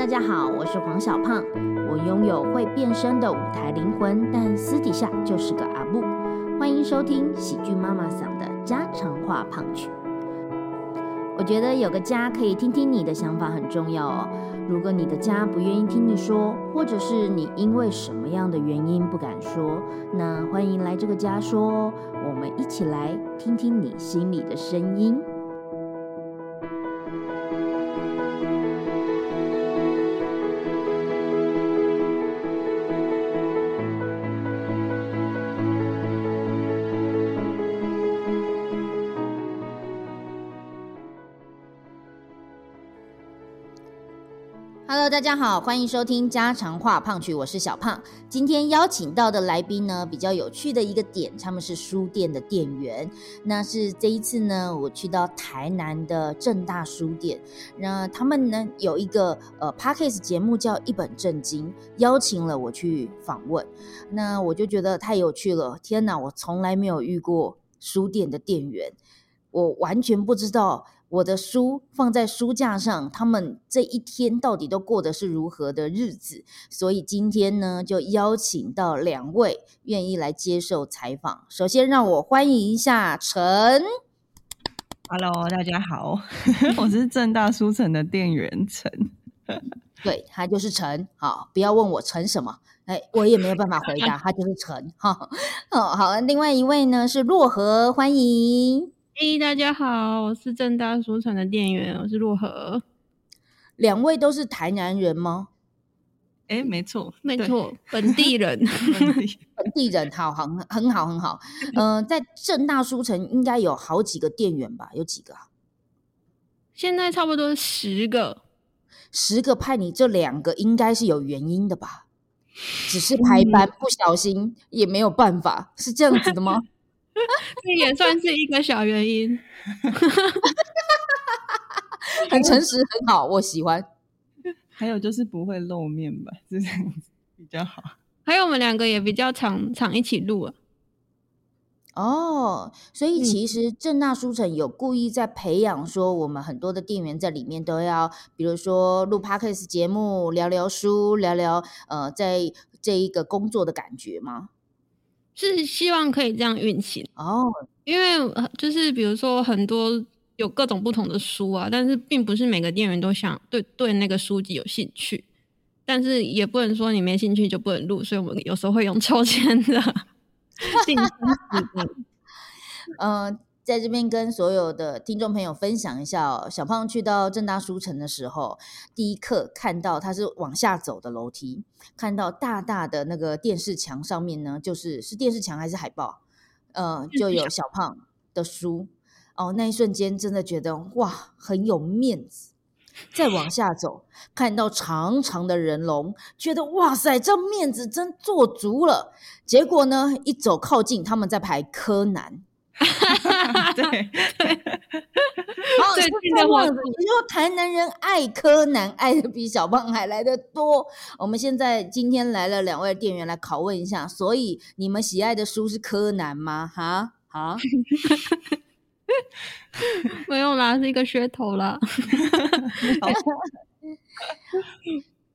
大家好，我是黄小胖。我拥有会变身的舞台灵魂，但私底下就是个阿布。欢迎收听喜剧妈妈桑的家常话胖曲。我觉得有个家可以听听你的想法很重要哦。如果你的家不愿意听你说，或者是你因为什么样的原因不敢说，那欢迎来这个家说。我们一起来听听你心里的声音。大家好，欢迎收听家常话胖曲，我是小胖。今天邀请到的来宾呢，比较有趣的一个点，他们是书店的店员。那是这一次呢，我去到台南的正大书店，那他们呢有一个呃 Podcast 节目叫一本正经，邀请了我去访问。那我就觉得太有趣了，天哪，我从来没有遇过书店的店员，我完全不知道。我的书放在书架上，他们这一天到底都过的是如何的日子？所以今天呢，就邀请到两位愿意来接受采访。首先，让我欢迎一下陈。Hello，大家好，我是正大书城的店员陈。对他就是陈，好，不要问我陈什么，哎，我也没有办法回答，他就是陈。哈，哦，好，另外一位呢是洛河，欢迎。嘿，大家好，我是正大书城的店员，我是洛河。两位都是台南人吗？哎，没错，没错，本地人 本地人，好，很很好，很好。嗯，在正大书城应该有好几个店员吧？有几个？现在差不多十个，十个派你这两个，应该是有原因的吧？只是排班不小心，也没有办法，是这样子的吗？这也算是一个小原因，很诚实，很好，我喜欢。还有就是不会露面吧，这样子比较好。还有我们两个也比较常常一起录啊。哦，所以其实正大书城有故意在培养，说我们很多的店员在里面都要，比如说录 podcast 节目，聊聊书，聊聊呃，在这一个工作的感觉吗？是希望可以这样运行哦，因为就是比如说很多有各种不同的书啊，但是并不是每个店员都想对对那个书籍有兴趣，但是也不能说你没兴趣就不能录，所以我们有时候会用抽签的。嗯。在这边跟所有的听众朋友分享一下哦，小胖去到正大书城的时候，第一课看到他是往下走的楼梯，看到大大的那个电视墙上面呢，就是是电视墙还是海报，呃，就有小胖的书哦。那一瞬间真的觉得哇，很有面子。再往下走，看到长长的人龙，觉得哇塞，这面子真做足了。结果呢，一走靠近，他们在排柯南。对 对，好，最近的样子，你说台南人爱柯南，爱的比小胖还来的多。我们现在今天来了两位店员来拷问一下，所以你们喜爱的书是柯南吗？哈，好，没有啦，是一个噱头啦。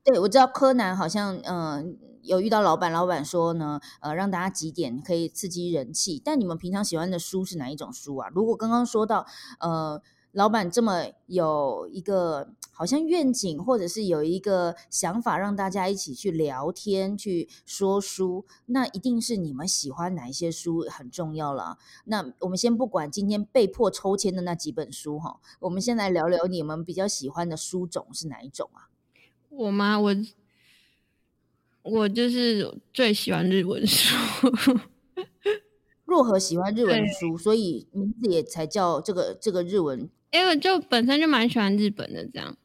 对，我知道柯南好像，嗯。有遇到老板，老板说呢，呃，让大家几点可以刺激人气。但你们平常喜欢的书是哪一种书啊？如果刚刚说到，呃，老板这么有一个好像愿景，或者是有一个想法，让大家一起去聊天、去说书，那一定是你们喜欢哪一些书很重要了。那我们先不管今天被迫抽签的那几本书哈，我们先来聊聊你们比较喜欢的书种是哪一种啊？我吗？我。我就是最喜欢日文书，若何喜欢日文书，所以名字也才叫这个这个日文。因为就本身就蛮喜欢日本的，这样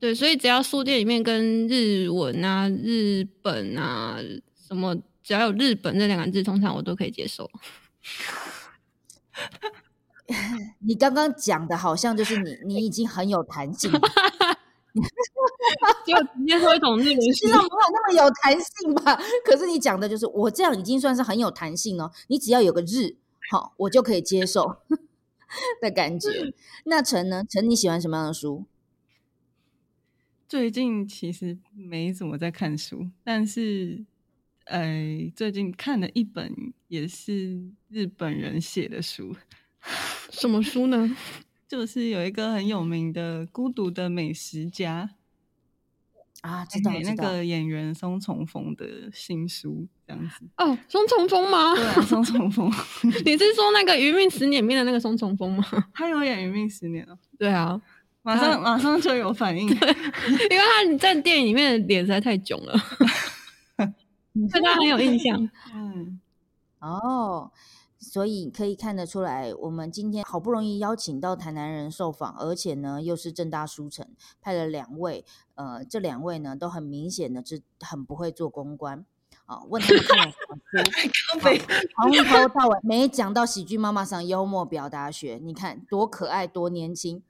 对，所以只要书店里面跟日文啊、日本啊什么，只要有日本这两个字，通常我都可以接受。你刚刚讲的好像就是你，你已经很有弹性。就直接说一种日文，知道没有那么有弹性吧？可是你讲的就是我这样已经算是很有弹性哦。你只要有个日，好，我就可以接受 的感觉。那陈呢？陈你喜欢什么样的书？最近其实没怎么在看书，但是，呃，最近看了一本也是日本人写的书，什么书呢？就是有一个很有名的《孤独的美食家》啊，知道那个演员松重峰的新书这样子。哦，松重峰吗？对，松重丰。你是说那个《余命十年》里面的那个松重峰吗？他有演《余命十年》哦。对啊。马上马上就有反应，因为他在电影里面的脸实在太囧了，对他很有印象。嗯，哦，所以可以看得出来，我们今天好不容易邀请到台南人受访，而且呢又是正大书城派了两位，呃，这两位呢都很明显的是很不会做公关啊。问他们看了什么书，从头到尾没讲到喜剧妈妈上幽默表达学，你看多可爱，多年轻。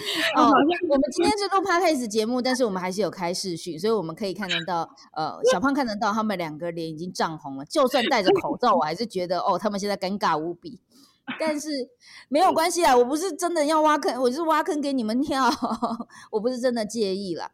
哦，我们今天是录 podcast 节目，但是我们还是有开视讯，所以我们可以看得到，呃，小胖看得到他们两个脸已经涨红了。就算戴着口罩，我还是觉得哦，他们现在尴尬无比。但是没有关系啊，我不是真的要挖坑，我是挖坑给你们跳，我不是真的介意啦。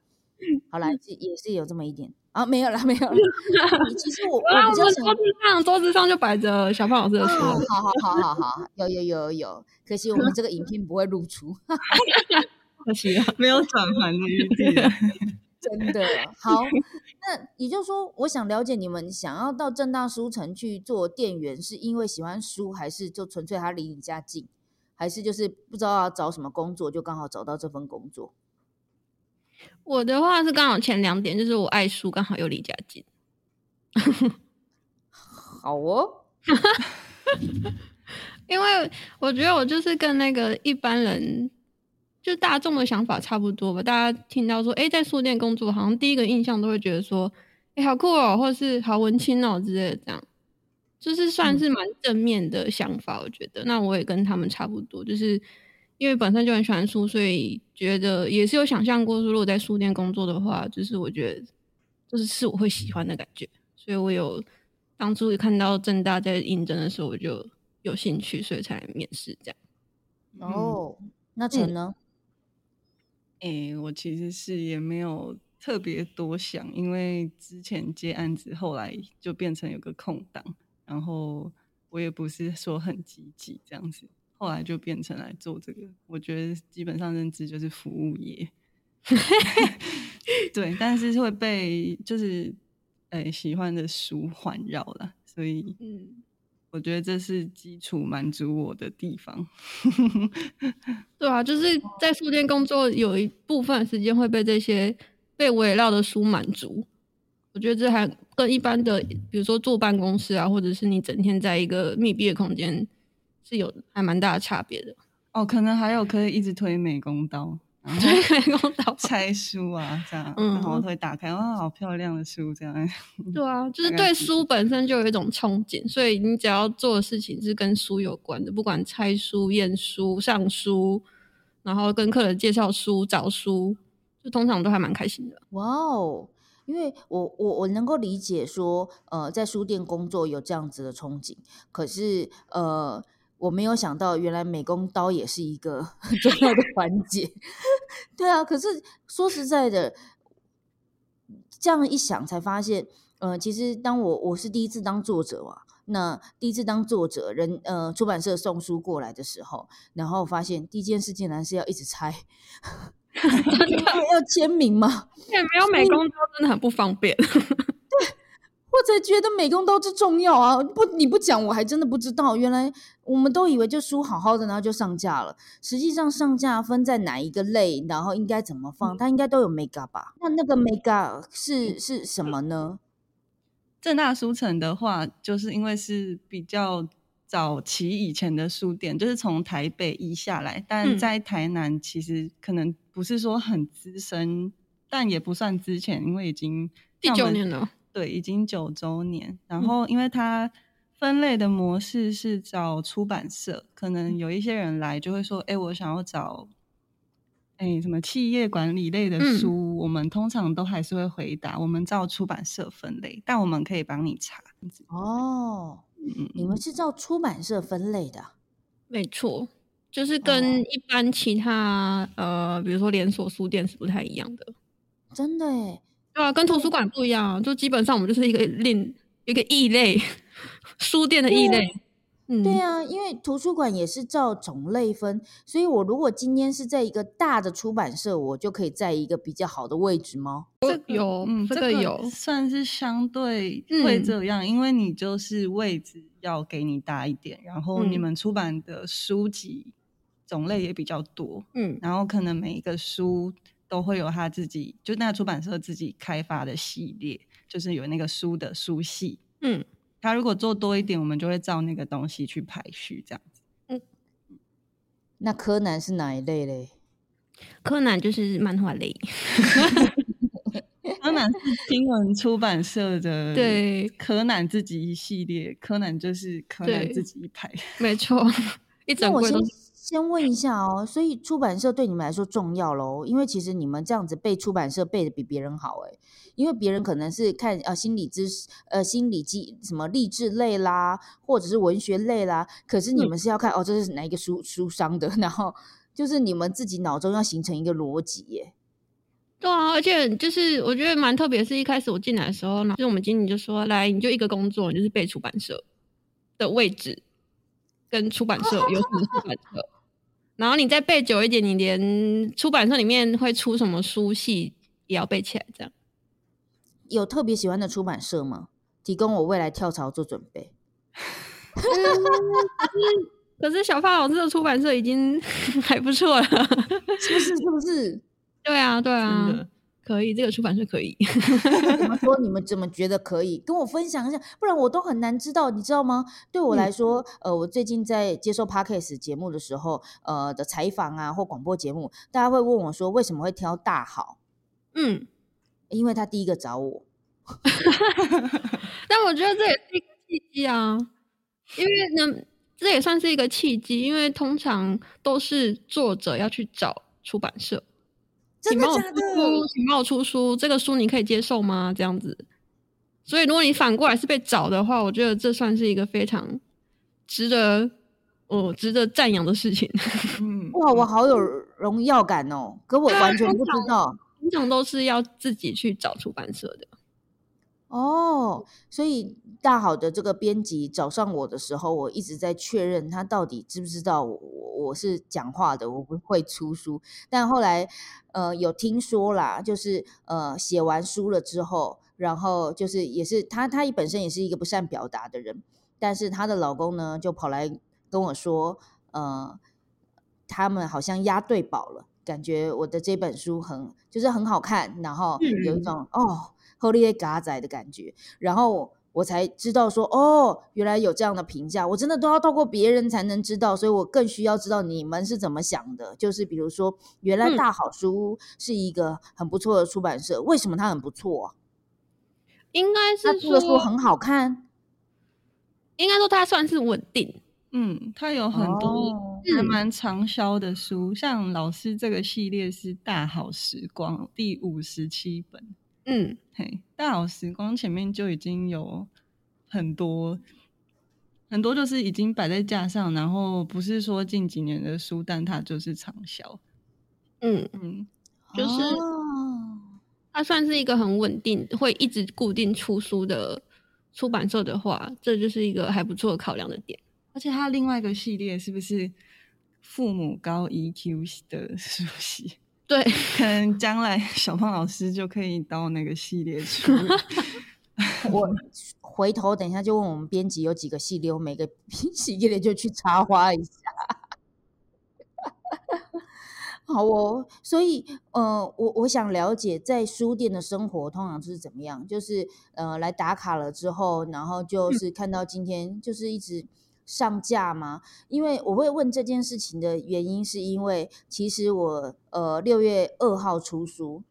好啦，也是有这么一点。啊，没有了，没有了。其实我我比较想，桌子上桌子上就摆着小胖老师的书。好好好好好，有有有有，可惜我们这个影片不会露出 可惜啊，没有转盘的余地。真的好，那也就是说，我想了解你们想要到正大书城去做店员，是因为喜欢书，还是就纯粹他离你家近，还是就是不知道要找什么工作，就刚好找到这份工作？我的话是刚好前两点，就是我爱书，刚好又离家近。好哦，因为我觉得我就是跟那个一般人，就大众的想法差不多吧。大家听到说，哎，在书店工作，好像第一个印象都会觉得说，哎，好酷哦，或是好文青哦之类的，这样，就是算是蛮正面的想法。我觉得，那我也跟他们差不多，就是。因为本身就很喜欢书，所以觉得也是有想象过说，如果在书店工作的话，就是我觉得就是是我会喜欢的感觉。所以我有当初看到正大在应征的时候，我就有兴趣，所以才来面试这样。哦，那陈呢？哎，我其实是也没有特别多想，因为之前接案子，后来就变成有个空档，然后我也不是说很积极这样子。后来就变成来做这个，我觉得基本上认知就是服务业，对，但是会被就是诶喜欢的书环绕了，所以嗯，我觉得这是基础满足我的地方。对啊，就是在书店工作，有一部分时间会被这些被围绕的书满足。我觉得这还跟一般的，比如说坐办公室啊，或者是你整天在一个密闭的空间。是有还蛮大的差别的哦，可能还有可以一直推美工刀，推美工刀拆书啊，这样，然后会打开，哇，好漂亮的书，这样。对啊，就是对书本身就有一种憧憬，所以你只要做的事情是跟书有关的，不管拆书、验书、上书，然后跟客人介绍书、找书，就通常都还蛮开心的。哇哦，因为我我我能够理解说，呃，在书店工作有这样子的憧憬，可是呃。我没有想到，原来美工刀也是一个很重要的 环节。对啊，可是说实在的，这样一想才发现，呃，其实当我我是第一次当作者嘛，那第一次当作者，人呃出版社送书过来的时候，然后发现第一件事竟然是要一直拆，要签名吗？对，没有美工刀真的很不方便。我才觉得美工刀之重要啊！不，你不讲，我还真的不知道。原来我们都以为就书好好的，然后就上架了。实际上上架分在哪一个类，然后应该怎么放，它应该都有 mega 吧？那那个 mega 是是什么呢？正大书城的话，就是因为是比较早期以前的书店，就是从台北移下来，但在台南其实可能不是说很资深，但也不算之前，因为已经第九年了。对，已经九周年。然后，因为它分类的模式是找出版社，可能有一些人来就会说：“哎，我想要找，哎，什么企业管理类的书。”我们通常都还是会回答：“我们照出版社分类，但我们可以帮你查。”哦，你们是照出版社分类的？没错，就是跟一般其他呃，比如说连锁书店是不太一样的。真的哎，对啊，跟图书馆不一样，就基本上我们就是一个另一个异类，书店的异类。嗯，对啊，因为图书馆也是照种类分，所以我如果今天是在一个大的出版社，我就可以在一个比较好的位置吗？这有，嗯，这个有，算是相对会这样，因为你就是位置要给你大一点，然后你们出版的书籍种类也比较多，嗯，然后可能每一个书都会有他自己，就那个出版社自己开发的系列，就是有那个书的书系，嗯。他如果做多一点，我们就会照那个东西去排序，这样子。嗯，那柯南是哪一类嘞？柯南就是漫画类。柯南是新闻出版社的，对，柯南自己一系列，柯南就是柯南自己一排，没错，一整柜都是。先问一下哦，所以出版社对你们来说重要喽？因为其实你们这样子背出版社背的比别人好诶，因为别人可能是看呃心理知识呃心理记什么励志类啦，或者是文学类啦，可是你们是要看哦这是哪一个书书商的，然后就是你们自己脑中要形成一个逻辑耶。对啊，而且就是我觉得蛮特别，是一开始我进来的时候呢，就我们经理就说来你就一个工作，你就是背出版社的位置跟出版社有什么出版社。然后你再背久一点，你连出版社里面会出什么书系也要背起来。这样有特别喜欢的出版社吗？提供我未来跳槽做准备。可是小发老师的出版社已经 还不错了，是不是？是不是？对啊，对啊。可以，这个出版社可以。怎么说？你们怎么觉得可以？跟我分享一下，不然我都很难知道，你知道吗？对我来说，呃，我最近在接受 podcast 节目的时候，呃的采访啊，或广播节目，大家会问我说，为什么会挑大好？嗯，因为他第一个找我。但我觉得这也是一个契机啊，因为呢，这也算是一个契机，因为通常都是作者要去找出版社。请帮我出书，请帮我出书。这个书你可以接受吗？这样子。所以，如果你反过来是被找的话，我觉得这算是一个非常值得哦，值得赞扬的事情。嗯，哇，我好有荣耀感哦！可我完全不知道，通常都是要自己去找出版社的。哦，所以大好的这个编辑找上我的时候，我一直在确认他到底知不知道我我是讲话的，我不会出书。但后来呃有听说啦，就是呃写完书了之后，然后就是也是他他本身也是一个不善表达的人，但是她的老公呢就跑来跟我说，呃他们好像押对宝了，感觉我的这本书很就是很好看，然后有一种哦。Holy 嘎仔的感觉，然后我才知道说，哦，原来有这样的评价，我真的都要透过别人才能知道，所以我更需要知道你们是怎么想的。就是比如说，原来大好书是一个很不错的出版社，为什么它很不错？应该是说书很好看，应该说它算是稳定。嗯，它有很多还蛮畅销的书，像老师这个系列是大好时光第五十七本。嗯，嘿，大好时光前面就已经有很多很多，就是已经摆在架上，然后不是说近几年的书，但它就是畅销。嗯嗯，就是它算是一个很稳定，会一直固定出书的出版社的话，这就是一个还不错的考量的点。而且它另外一个系列是不是父母高 EQ 的书系？对，可能将来小胖老师就可以到那个系列去。我回头等一下就问我们编辑有几个系列，我每个 系列就去插花一下。好哦，所以呃，我我想了解在书店的生活通常是怎么样，就是呃来打卡了之后，然后就是看到今天就是一直。上架吗？因为我会问这件事情的原因，是因为其实我呃六月二号出书，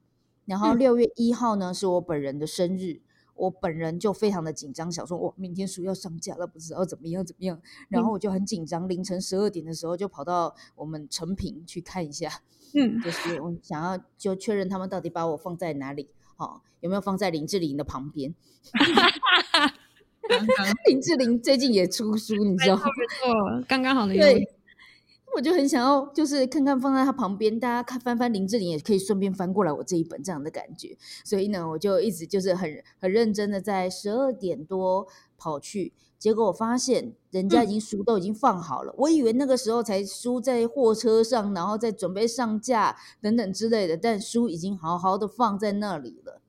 然后六月一号呢是我本人的生日，我本人就非常的紧张，想说哇明天书要上架了，不知道怎么样怎么样，然后我就很紧张，凌晨十二点的时候就跑到我们成品去看一下，嗯，就是我想要就确认他们到底把我放在哪里，好有没有放在林志玲的旁边。林志玲最近也出书，你知道？没错，刚刚好的。对，我就很想要，就是看看放在他旁边，大家看翻翻林志玲，也可以顺便翻过来我这一本这样的感觉。所以呢，我就一直就是很很认真的在十二点多跑去，结果我发现人家已经书都已经放好了，我以为那个时候才书在货车上，然后再准备上架等等之类的，但书已经好好的放在那里了。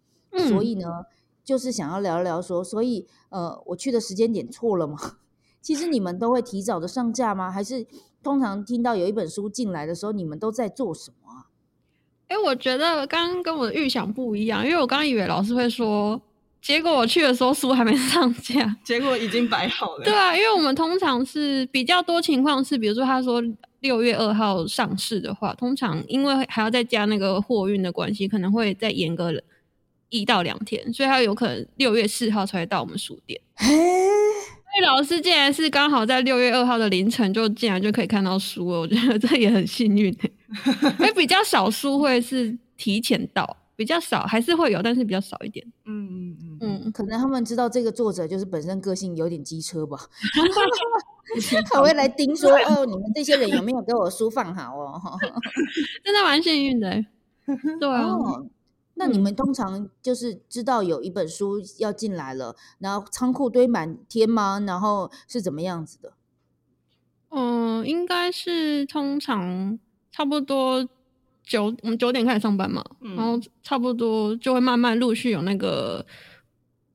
所以呢，就是想要聊聊说，所以呃，我去的时间点错了吗？其实你们都会提早的上架吗？还是通常听到有一本书进来的时候，你们都在做什么啊？哎，我觉得刚刚跟我的预想不一样，因为我刚刚以为老师会说，结果我去的时候书还没 上架，结果已经摆好了。对啊，因为我们通常是比较多情况是，比如说他说六月二号上市的话，通常因为还要再加那个货运的关系，可能会再延个一到两天，所以他有可能六月四号才会到我们书店。老师竟然是刚好在六月二号的凌晨就竟然就可以看到书了，我觉得这也很幸运因为比较少书会是提前到，比较少还是会有，但是比较少一点。嗯嗯嗯嗯，可能他们知道这个作者就是本身个性有点机车吧，他会来盯说哦，你们这些人有没有给我书放好哦？真的蛮幸运的，对啊。那你们通常就是知道有一本书要进来了，然后仓库堆满天吗？然后是怎么样子的？嗯，应该是通常差不多九我们九点开始上班嘛，然后差不多就会慢慢陆续有那个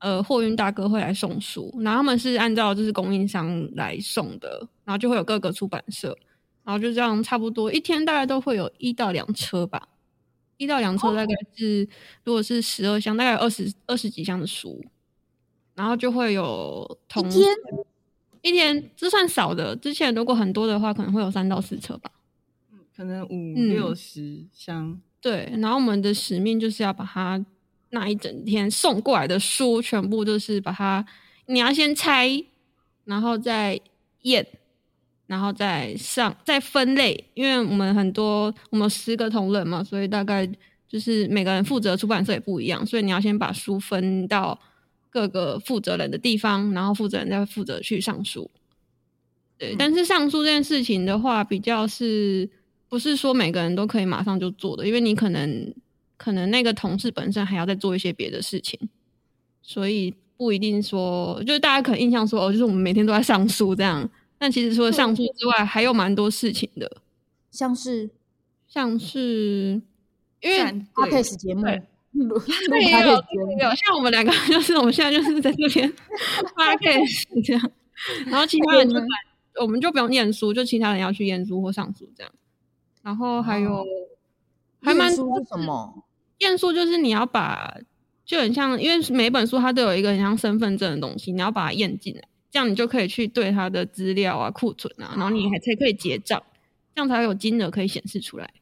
呃货运大哥会来送书，然后他们是按照就是供应商来送的，然后就会有各个出版社，然后就这样差不多一天大概都会有一到两车吧。一到两册大概是，如果是十二箱，大概二十二十几箱的书，然后就会有一天一天这算少的。之前如果很多的话，可能会有三到四册吧，嗯，可能五六十箱。对，然后我们的使命就是要把它那一整天送过来的书，全部都是把它，你要先拆，然后再验。然后再上再分类，因为我们很多我们十个同仁嘛，所以大概就是每个人负责出版社也不一样，所以你要先把书分到各个负责人的地方，然后负责人再负责去上书。对，但是上书这件事情的话，比较是不是说每个人都可以马上就做的，因为你可能可能那个同事本身还要再做一些别的事情，所以不一定说就是大家可能印象说哦，就是我们每天都在上书这样。但其实除了上书之外，还有蛮多事情的，像是像是因为 podcast 节目，对，有有像我们两个，就是我们现在就是在这边 podcast 这样，然后其他人就我们就不用念书，就其他人要去验书或上书这样。然后还有还蛮多什么验书，就是你要把就很像，因为每本书它都有一个很像身份证的东西，你要把它验进来。这样你就可以去对他的资料啊、库存啊，然后你还才可以结账，这样才有金额可以显示出来。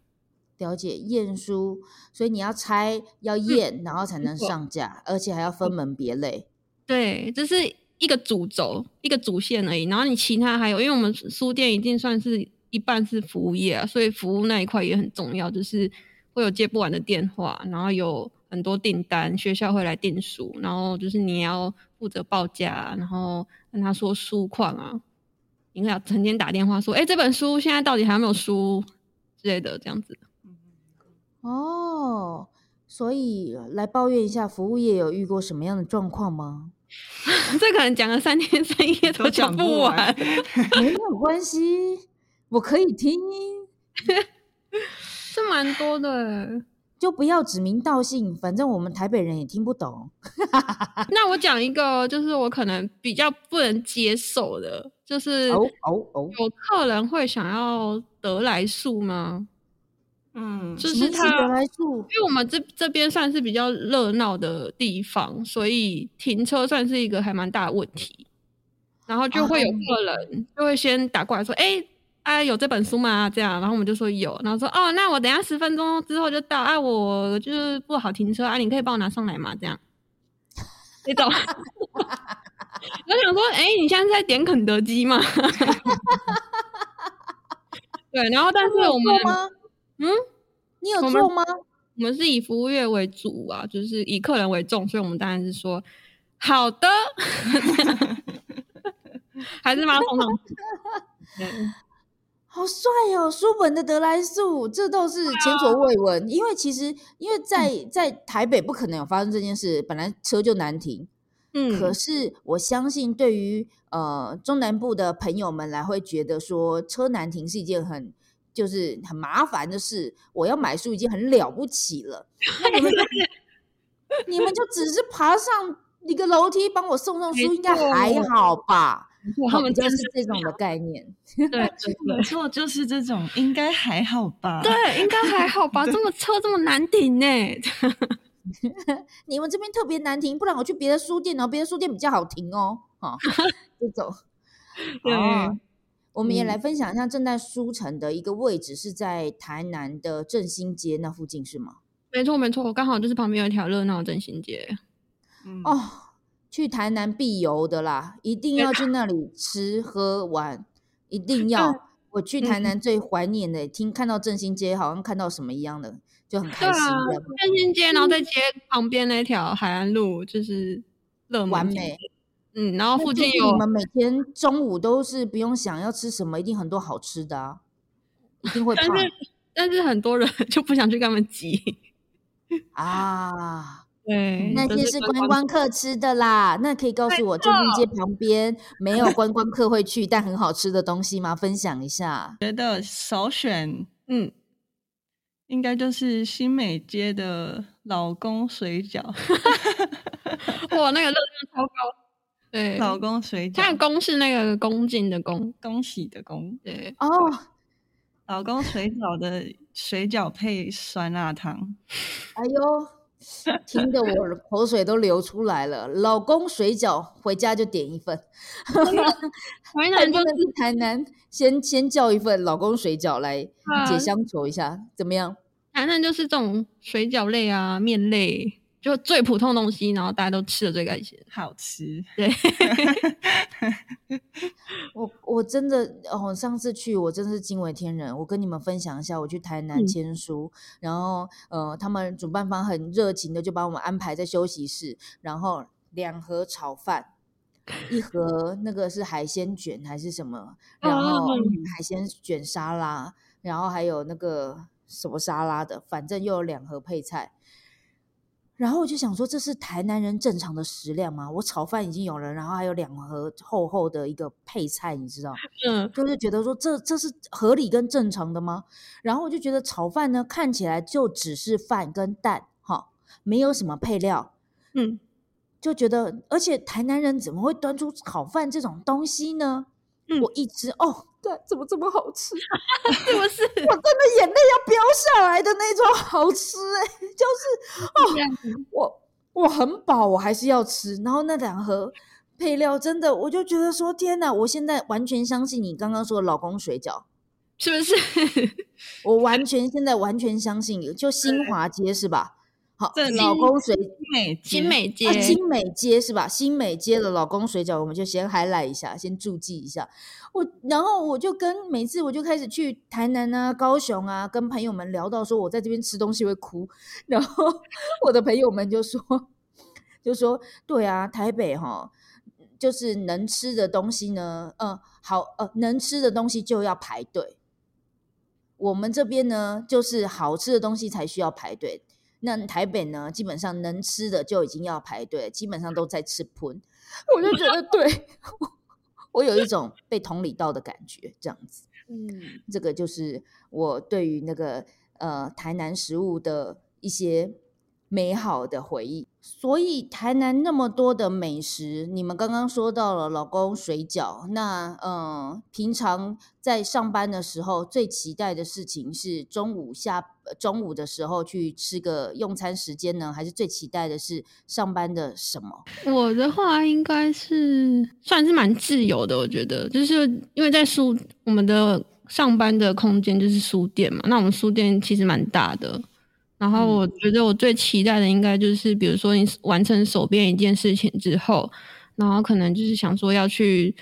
了解验书，所以你要拆、要验，然后才能上架，而且还要分门别类。对，这是一个主轴、一个主线而已。然后你其他还有，因为我们书店已经算是一半是服务业啊，所以服务那一块也很重要，就是会有接不完的电话，然后有很多订单，学校会来订书，然后就是你要负责报价，然后。跟他说书况啊，应该要成天打电话说，哎，这本书现在到底还有没有书之类的，这样子。哦，所以来抱怨一下，服务业有遇过什么样的状况吗？这可能讲了三天三夜都讲不完，没有关系，我可以听，是蛮多的。就不要指名道姓，反正我们台北人也听不懂。那我讲一个，就是我可能比较不能接受的，就是哦哦哦，有客人会想要得来速吗？嗯，就是他得来速，因为我们这这边算是比较热闹的地方，所以停车算是一个还蛮大的问题。然后就会有客人就会先打过来说：“哎。”啊，有这本书吗？这样，然后我们就说有，然后说哦，那我等下十分钟之后就到。啊，我就是不好停车啊，你可以帮我拿上来吗？这样，你懂？我想说，哎，你现在在点肯德基吗？对，然后但是我们，嗯，你有做吗？我们是以服务业为主啊，就是以客人为重，所以我们当然是说好的，还是马桶桶。好帅哦！书本的得来速，这倒是前所未闻。因为其实，因为在在台北不可能有发生这件事，本来车就难停。嗯，可是我相信，对于呃中南部的朋友们来，会觉得说车难停是一件很就是很麻烦的事。我要买书已经很了不起了，那你们你们就只是爬上一个楼梯帮我送送书，应该还好吧？他们就是这种的概念，对，没错，就是这种，应该还好吧？对，应该还好吧？这么车这么难停呢？你们这边特别难停，不然我去别的书店哦，别的书店比较好停哦。哈，这种。对，我们也来分享一下正在书城的一个位置是在台南的振兴街那附近，是吗？没错，没错，我刚好就是旁边有一条热闹振兴街。嗯哦。去台南必游的啦，一定要去那里吃喝玩，一定 要。我去台南最怀念的，听看到振兴街，好像看到什么一样的，就很开心。振兴街，然后在街旁边那条海岸路，就是乐完美。嗯，然后附近有你们每天中午都是不用想要吃什么，一定很多好吃的啊，一定会胖。但是但是很多人 就不想去跟他们挤啊。对，那些是观光客吃的啦。那可以告诉我，正定街旁边没有观光客会去但很好吃的东西吗？分享一下。觉得首选，嗯，应该就是新美街的老公水饺。哇，那个热量超高。对，老公水饺。看公是那个恭敬的恭，恭喜的恭。对哦，老公水饺的水饺配酸辣汤。哎呦。听得我口水都流出来了。老公水饺回家就点一份，台南就是台南，先先叫一份老公水饺来解乡愁一下，怎么样？台南就是这种水饺类啊，面类。就最普通的东西，然后大家都吃的最开心，好吃。对，我我真的哦，上次去我真的是惊为天人。我跟你们分享一下，我去台南签书，然后呃，他们主办方很热情的就把我们安排在休息室，然后两盒炒饭，一盒那个是海鲜卷还是什么，然后海鲜卷沙拉，然后还有那个什么沙拉的，反正又有两盒配菜。然后我就想说，这是台南人正常的食量吗？我炒饭已经有了，然后还有两盒厚厚的一个配菜，你知道？嗯，就是觉得说，这这是合理跟正常的吗？然后我就觉得炒饭呢，看起来就只是饭跟蛋，哈，没有什么配料，嗯，就觉得，而且台南人怎么会端出炒饭这种东西呢？我一直哦。对，怎么这么好吃？是不是？我真的眼泪要飙下来的那种好吃哎，就是哦，我我很饱，我还是要吃。然后那两盒配料真的，我就觉得说天哪！我现在完全相信你刚刚说的老公水饺，是不是？我完全现在完全相信你，就新华街是吧？好，这老公水美新美街，新美街是吧？新美街的老公水饺，我们就先 highlight 一下，先注记一下。我然后我就跟每次我就开始去台南啊、高雄啊，跟朋友们聊到说我在这边吃东西会哭，然后我的朋友们就说 就说对啊，台北哈就是能吃的东西呢，嗯，好呃，能吃的东西就要排队。我们这边呢，就是好吃的东西才需要排队。那台北呢，基本上能吃的就已经要排队，基本上都在吃喷。我就觉得，对 我有一种被同理到的感觉，这样子。嗯，这个就是我对于那个呃台南食物的一些。美好的回忆，所以台南那么多的美食，你们刚刚说到了老公水饺，那嗯，平常在上班的时候最期待的事情是中午下中午的时候去吃个用餐时间呢，还是最期待的是上班的什么？我的话应该是算是蛮自由的，我觉得就是因为在书我们的上班的空间就是书店嘛，那我们书店其实蛮大的。然后我觉得我最期待的应该就是，比如说你完成手边一件事情之后，然后可能就是想说要去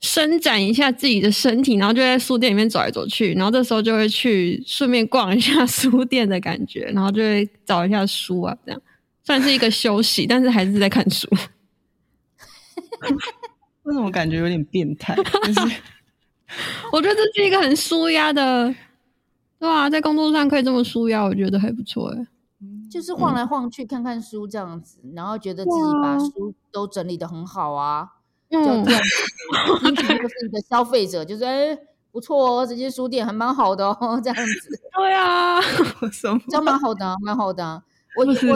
伸展一下自己的身体，然后就在书店里面走来走去，然后这时候就会去顺便逛一下 书店的感觉，然后就会找一下书啊，这样算是一个休息，但是还是在看书。为什么感觉有点变态？就是 我觉得这是一个很舒压的，对啊，在工作上可以这么舒压，我觉得还不错哎。就是晃来晃去看看书这样子，然后觉得自己把书都整理的很好啊，就这样，听起来就是一个消费者，就是哎不错哦，这些书店还蛮好的哦，这样子。对啊，这样蛮好的，蛮好的。我我其实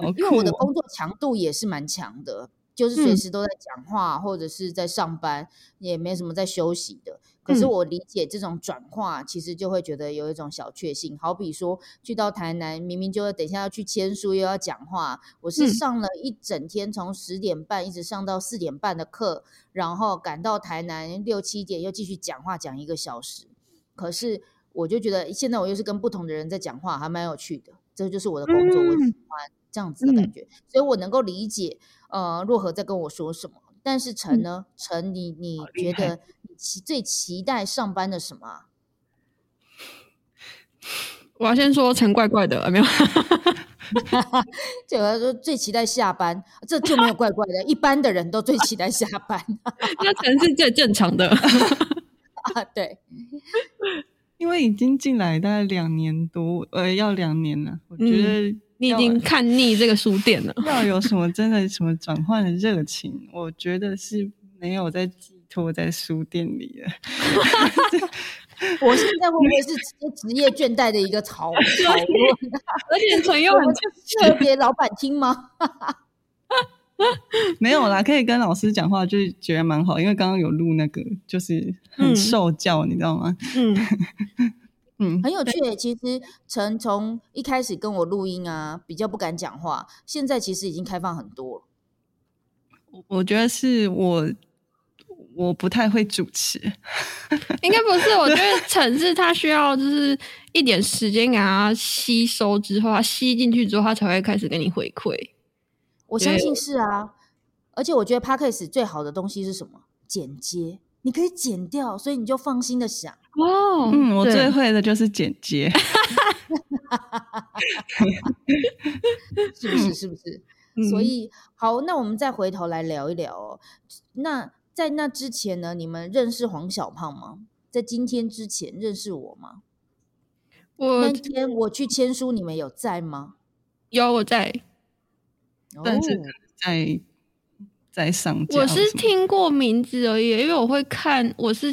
因为我的工作强度也是蛮强的。就是随时都在讲话，或者是在上班，也没什么在休息的。可是我理解这种转化，其实就会觉得有一种小确幸。好比说，去到台南，明明就要等一下要去签书，又要讲话，我是上了一整天，从十点半一直上到四点半的课，然后赶到台南六七点又继续讲话讲一个小时。可是我就觉得现在我又是跟不同的人在讲话，还蛮有趣的。这就是我的工作，我喜欢这样子的感觉，所以我能够理解。呃，若何在跟我说什么？但是陈呢？陈，你你觉得你期最期待上班的什么？我要先说陈怪怪的，没有。这个说最期待下班，这就没有怪怪的，一般的人都最期待下班。那陈是最正常的 啊，对。因为已经进来大概两年多，呃，要两年了，我觉得。你已经看腻这个书店了。要有什么真的什么转换的热情，我觉得是没有在寄托在书店里的。我现在会不会是职业倦怠的一个潮 潮？而且陈又很适合给老板听吗？没有啦，可以跟老师讲话，就是觉得蛮好，因为刚刚有录那个，就是很受教，你知道吗？嗯。嗯，很有趣。其实陈从一开始跟我录音啊，比较不敢讲话，现在其实已经开放很多了。我我觉得是我我不太会主持，应该不是。我觉得陈是他需要就是一点时间给他吸收之后，他吸进去之后，他才会开始给你回馈。我相信是啊，而且我觉得 Podcast 最好的东西是什么？剪接。你可以剪掉，所以你就放心的想哦。嗯，我最会的就是剪接，是不是？是不是？所以好，那我们再回头来聊一聊哦。那在那之前呢，你们认识黄小胖吗？在今天之前认识我吗？我那天我去签书，你们有在吗？有，我在，但是在。在上我是听过名字而已，因为我会看，我是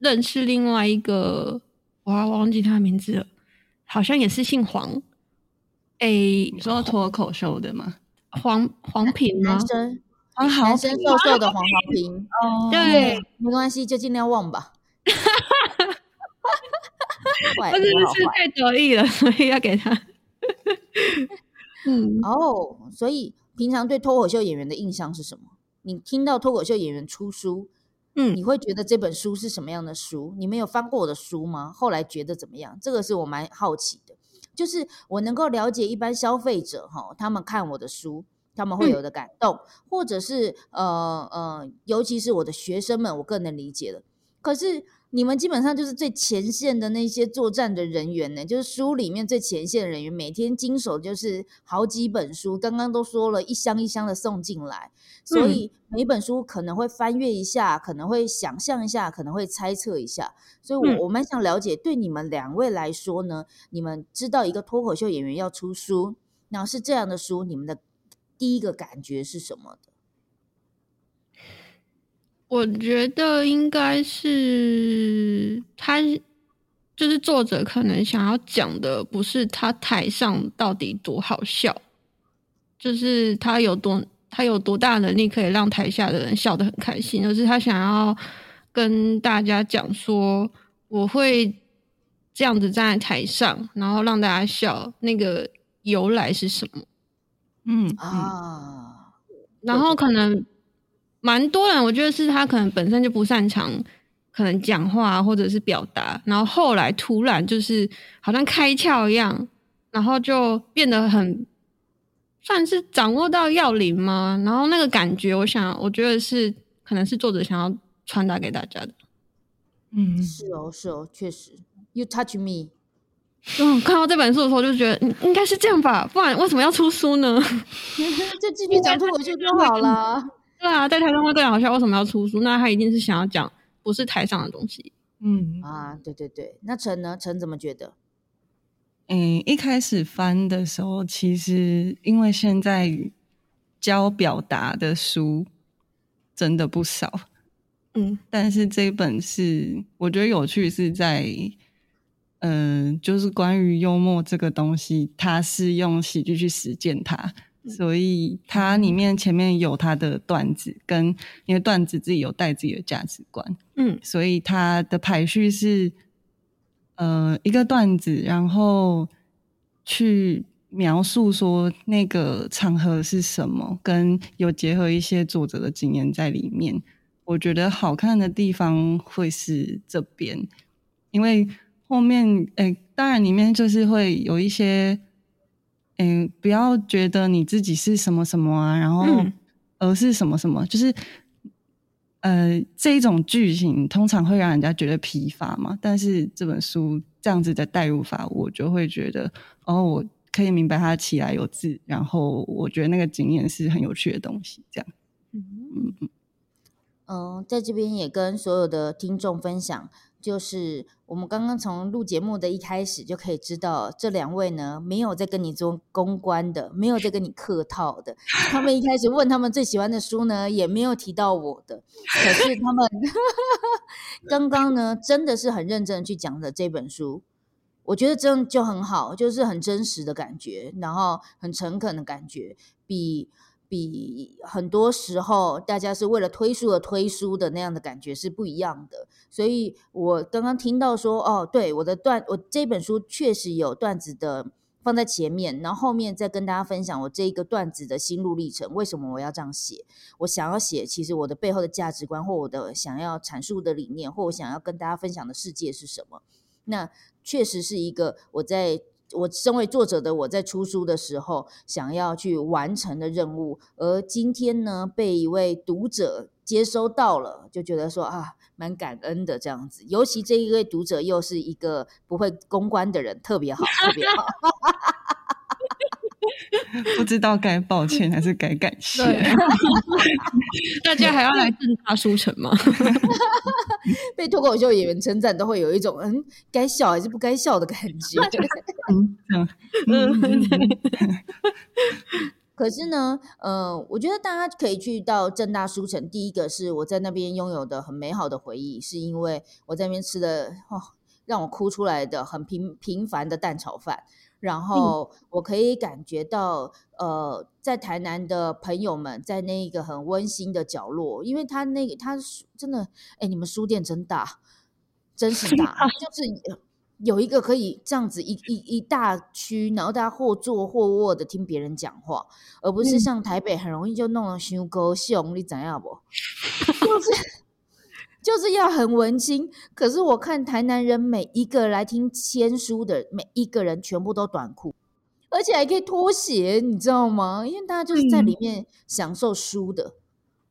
认识另外一个，我忘记他名字了，好像也是姓黄。哎，你说脱口秀的吗？黄黄平吗？男生，男生瘦瘦的黄黄平。哦，对，没关系，就尽量忘吧。我真的是太得意了，所以要给他。嗯，哦，所以平常对脱口秀演员的印象是什么？你听到脱口秀演员出书，嗯，你会觉得这本书是什么样的书？你们有翻过我的书吗？后来觉得怎么样？这个是我蛮好奇的，就是我能够了解一般消费者哈，他们看我的书，他们会有的感动，或者是呃呃，尤其是我的学生们，我更能理解了。可是。你们基本上就是最前线的那些作战的人员呢，就是书里面最前线的人员，每天经手就是好几本书。刚刚都说了一箱一箱的送进来，所以每本书可能会翻阅一下，可能会想象一下，可能会猜测一下。所以，我我蛮想了解，对你们两位来说呢，你们知道一个脱口秀演员要出书，那是这样的书，你们的第一个感觉是什么的？我觉得应该是他，就是作者可能想要讲的，不是他台上到底多好笑，就是他有多他有多大能力可以让台下的人笑得很开心，而是他想要跟大家讲说，我会这样子站在台上，然后让大家笑，那个由来是什么？嗯啊，然后可能。蛮多人，我觉得是他可能本身就不擅长，可能讲话或者是表达，然后后来突然就是好像开窍一样，然后就变得很算是掌握到要领吗？然后那个感觉，我想我觉得是可能是作者想要传达给大家的。嗯，是哦，是哦，确实。You touch me。嗯，看到这本书的时候就觉得应该是这样吧，不然为什么要出书呢？就继续讲脱口秀就好了。对啊，在台上会更好笑。为什么要出书？那他一定是想要讲不是台上的东西。嗯啊，对对对，那陈呢？陈怎么觉得？嗯，一开始翻的时候，其实因为现在教表达的书真的不少，嗯，但是这本是我觉得有趣是在，嗯，就是关于幽默这个东西，它是用喜剧去实践它，所以它里面前面有它的段子，跟因为段子自己有带自己的价值观，嗯，所以它的排序是。呃，一个段子，然后去描述说那个场合是什么，跟有结合一些作者的经验在里面。我觉得好看的地方会是这边，因为后面，哎，当然里面就是会有一些，嗯，不要觉得你自己是什么什么啊，然后而是什么什么，就是。呃，这一种剧情通常会让人家觉得疲乏嘛，但是这本书这样子的代入法，我就会觉得，哦，我可以明白它起来有字，然后我觉得那个经验是很有趣的东西，这样。嗯嗯嗯。嗯，在这边也跟所有的听众分享。就是我们刚刚从录节目的一开始就可以知道，这两位呢没有在跟你做公关的，没有在跟你客套的。他们一开始问他们最喜欢的书呢，也没有提到我的。可是他们 刚刚呢，真的是很认真的去讲的这本书，我觉得这样就很好，就是很真实的感觉，然后很诚恳的感觉，比。比很多时候大家是为了推书而推书的那样的感觉是不一样的，所以我刚刚听到说，哦，对，我的段，我这本书确实有段子的放在前面，然后后面再跟大家分享我这一个段子的心路历程，为什么我要这样写？我想要写，其实我的背后的价值观或我的想要阐述的理念，或我想要跟大家分享的世界是什么？那确实是一个我在。我身为作者的我在出书的时候想要去完成的任务，而今天呢被一位读者接收到了，就觉得说啊蛮感恩的这样子。尤其这一位读者又是一个不会公关的人，特别好，特别好。不知道该抱歉还是该感谢。大家还要来正大书城吗？被脱口秀演员称赞，都会有一种嗯，该笑还是不该笑的感觉。嗯嗯。可是呢，呃，我觉得大家可以去到正大书城。第一个是我在那边拥有的很美好的回忆，是因为我在那边吃的哦，让我哭出来的很平平凡的蛋炒饭。然后我可以感觉到，呃，在台南的朋友们在那一个很温馨的角落，因为他那个他真的，哎，你们书店真大，真是大，就是有一个可以这样子一一一大区，然后大家或坐或卧的听别人讲话，而不是像台北很容易就弄了修高雄，你怎样不？就是。就是要很文青，可是我看台南人每一个来听签书的每一个人全部都短裤，而且还可以脱鞋，你知道吗？因为大家就是在里面享受书的，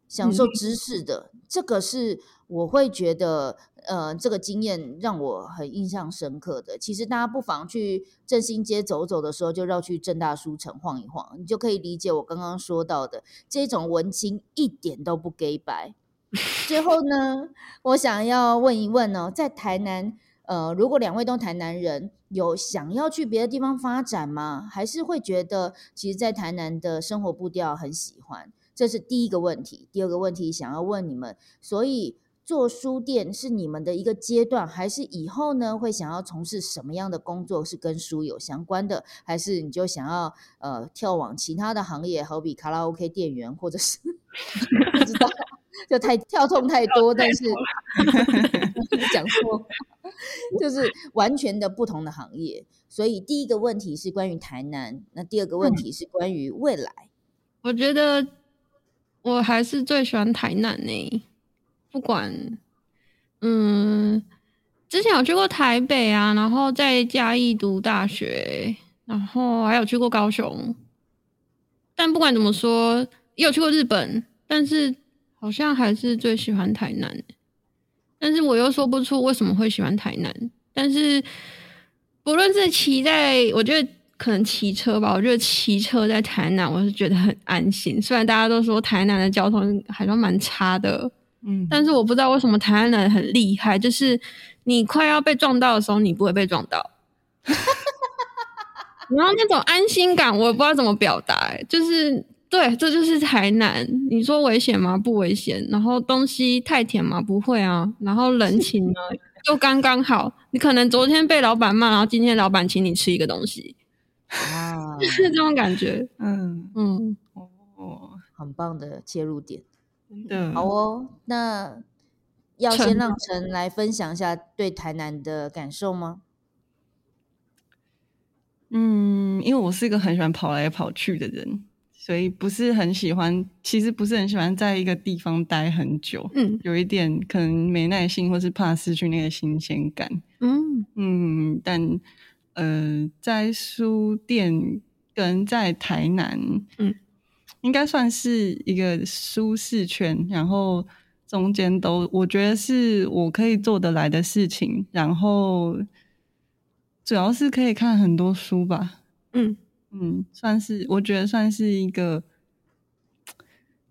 享受知识的，这个是我会觉得，呃，这个经验让我很印象深刻的。其实大家不妨去振兴街走走的时候，就绕去正大书城晃一晃，你就可以理解我刚刚说到的这种文青一点都不 gay 白。最后呢，我想要问一问哦，在台南，呃，如果两位都台南人，有想要去别的地方发展吗？还是会觉得其实，在台南的生活步调很喜欢？这是第一个问题。第二个问题想要问你们，所以做书店是你们的一个阶段，还是以后呢会想要从事什么样的工作是跟书有相关的？还是你就想要呃跳往其他的行业，好比卡拉 OK 店员，或者是 不知道？就太跳痛太多，但是 讲错，就是完全的不同的行业。所以第一个问题是关于台南，那第二个问题是关于未来。我觉得我还是最喜欢台南呢，不管嗯，之前有去过台北啊，然后在嘉义读大学，然后还有去过高雄。但不管怎么说，也有去过日本，但是。好像还是最喜欢台南，但是我又说不出为什么会喜欢台南。但是不论是骑在，我觉得可能骑车吧，我觉得骑车在台南，我是觉得很安心。虽然大家都说台南的交通还算蛮差的，嗯，但是我不知道为什么台南人很厉害，就是你快要被撞到的时候，你不会被撞到。然后那种安心感，我不知道怎么表达，就是对，这就是台南。你说危险吗？不危险。然后东西太甜吗？不会啊。然后人情呢，又刚刚好。你可能昨天被老板骂，然后今天老板请你吃一个东西，啊，就是这种感觉。嗯嗯，哦，很棒的切入点。嗯，好哦。那要先让陈来分享一下对台南的感受吗？嗯，因为我是一个很喜欢跑来跑去的人，所以不是很喜欢，其实不是很喜欢在一个地方待很久。嗯，有一点可能没耐心，或是怕失去那个新鲜感。嗯嗯，但呃，在书店跟在台南，嗯，应该算是一个舒适圈，然后中间都我觉得是我可以做得来的事情，然后。主要是可以看很多书吧，嗯嗯，算是我觉得算是一个，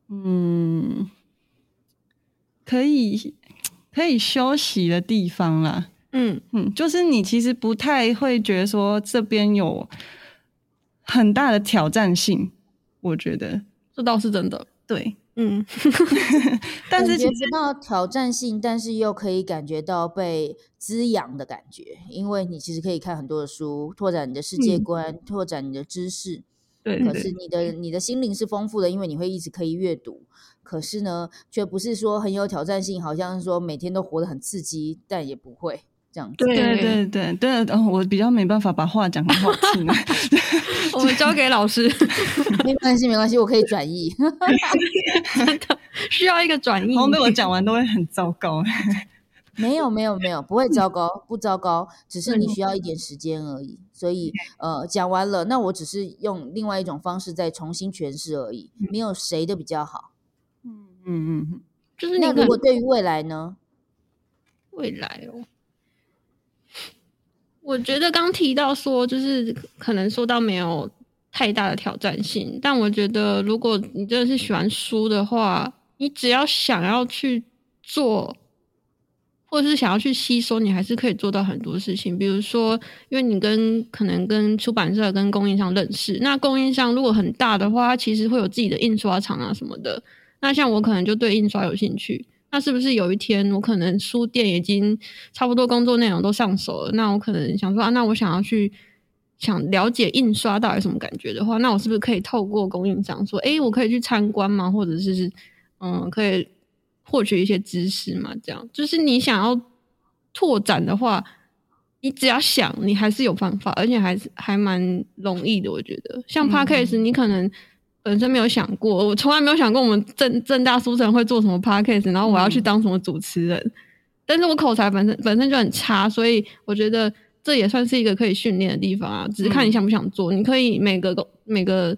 嗯，可以可以休息的地方啦，嗯。嗯，就是你其实不太会觉得说这边有很大的挑战性，我觉得。这倒是真的，对。嗯，但是感觉到挑战性，但是又可以感觉到被滋养的感觉，因为你其实可以看很多的书，拓展你的世界观，拓展你的知识。对，可是你的你的心灵是丰富的，因为你会一直可以阅读。可是呢，却不是说很有挑战性，好像是说每天都活得很刺激，但也不会。这样子，对对对。对，哦，我比较没办法把话讲很好听，我们交给老师，没关系没关系，我可以转译，真 的需要一个转译，然后被我讲完都会很糟糕，没有没有没有，不会糟糕，不糟糕，只是你需要一点时间而已，所以呃，讲完了，那我只是用另外一种方式再重新诠释而已，没有谁的比较好，嗯。嗯嗯，就是那如果对于未来呢？未来哦。我觉得刚提到说，就是可能说到没有太大的挑战性，但我觉得如果你真的是喜欢书的话，你只要想要去做，或者是想要去吸收，你还是可以做到很多事情。比如说，因为你跟可能跟出版社、跟供应商认识，那供应商如果很大的话，它其实会有自己的印刷厂啊什么的。那像我可能就对印刷有兴趣。那是不是有一天我可能书店已经差不多工作内容都上手了？那我可能想说啊，那我想要去想了解印刷到底什么感觉的话，那我是不是可以透过供应商说，哎，我可以去参观吗？或者是嗯，可以获取一些知识嘛？这样就是你想要拓展的话，你只要想，你还是有办法，而且还是还蛮容易的。我觉得像 p a r k a s 你可能。本身没有想过，我从来没有想过我们正正大书城会做什么 podcast，然后我要去当什么主持人。但是我口才本身本身就很差，所以我觉得这也算是一个可以训练的地方啊。只是看你想不想做，你可以每个每个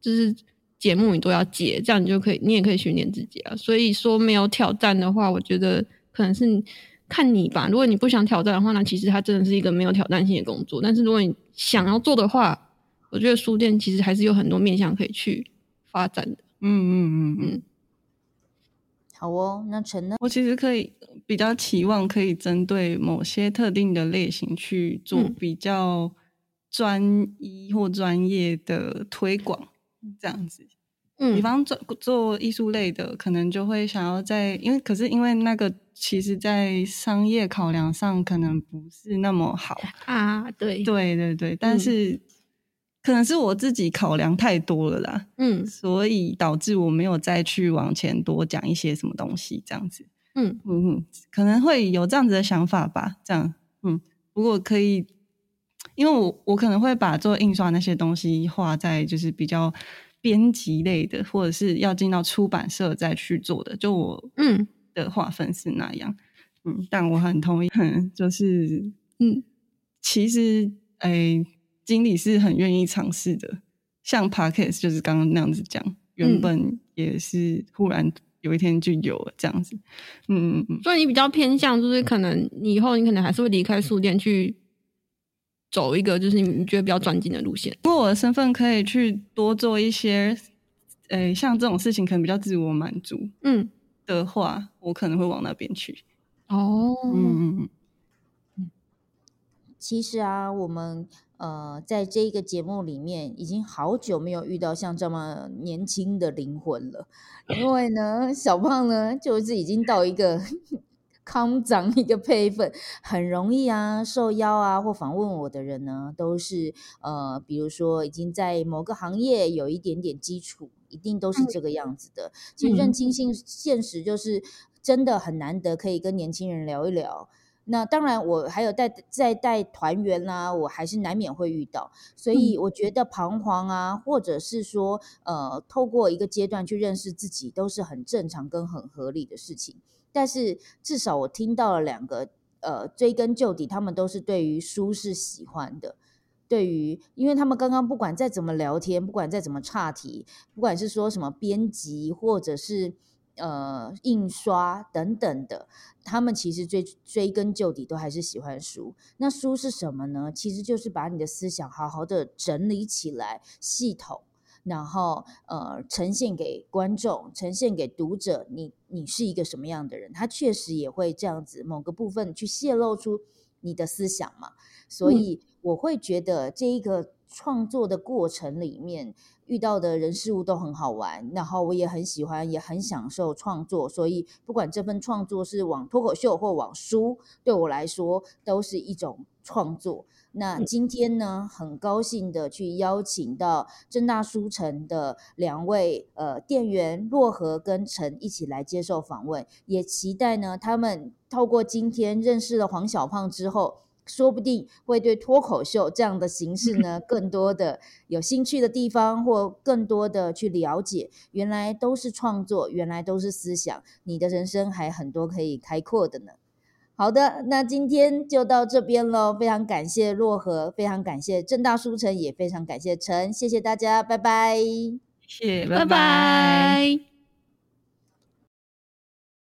就是节目你都要接，这样你就可以，你也可以训练自己啊。所以说没有挑战的话，我觉得可能是看你吧。如果你不想挑战的话，那其实它真的是一个没有挑战性的工作。但是如果你想要做的话，我觉得书店其实还是有很多面向可以去发展的。嗯嗯嗯嗯。好哦，那陈呢？我其实可以比较期望可以针对某些特定的类型去做比较专一或专业的推广，这样子。嗯，比方做做艺术类的，可能就会想要在，因为可是因为那个，其实在商业考量上可能不是那么好啊。对对对对，但是。可能是我自己考量太多了啦，嗯，所以导致我没有再去往前多讲一些什么东西，这样子，嗯。嗯嗯，可能会有这样子的想法吧，这样，嗯，如果可以，因为我我可能会把做印刷那些东西画在就是比较编辑类的，或者是要进到出版社再去做的，就我嗯。的划分是那样，嗯，但我很同意，就是嗯，其实诶。经理是很愿意尝试的，像 Parkes 就是刚刚那样子讲，原本也是忽然有一天就有了这样子，嗯嗯嗯。所以你比较偏向，就是可能你以后你可能还是会离开书店去走一个就是你觉得比较专精的路线。不过我的身份可以去多做一些，诶，像这种事情可能比较自我满足，嗯的话，我可能会往那边去。哦，嗯嗯嗯。其实啊，我们呃，在这一个节目里面，已经好久没有遇到像这么年轻的灵魂了。因为呢，小胖呢，就是已经到一个 康长一个辈分，很容易啊，受邀啊或访问我的人呢，都是呃，比如说已经在某个行业有一点点基础，一定都是这个样子的。其实认清现现实就是真的很难得，可以跟年轻人聊一聊。那当然，我还有带在带团员啦，我还是难免会遇到，所以我觉得彷徨啊，或者是说，呃，透过一个阶段去认识自己，都是很正常跟很合理的事情。但是至少我听到了两个，呃，追根究底，他们都是对于书是喜欢的，对于，因为他们刚刚不管再怎么聊天，不管再怎么岔题，不管是说什么编辑或者是。呃，印刷等等的，他们其实追追根究底都还是喜欢书。那书是什么呢？其实就是把你的思想好好的整理起来，系统，然后呃，呈现给观众，呈现给读者。你你是一个什么样的人？他确实也会这样子，某个部分去泄露出你的思想嘛。所以我会觉得这一个创作的过程里面。遇到的人事物都很好玩，然后我也很喜欢，也很享受创作。所以不管这份创作是往脱口秀或往书，对我来说都是一种创作。那今天呢，很高兴的去邀请到正大书城的两位呃店员洛河跟陈一起来接受访问，也期待呢他们透过今天认识了黄小胖之后。说不定会对脱口秀这样的形式呢，更多的有兴趣的地方，或更多的去了解，原来都是创作，原来都是思想，你的人生还很多可以开阔的呢。好的，那今天就到这边喽，非常感谢洛河，非常感谢正大书城，也非常感谢陈，谢谢大家，拜拜，谢谢，拜拜。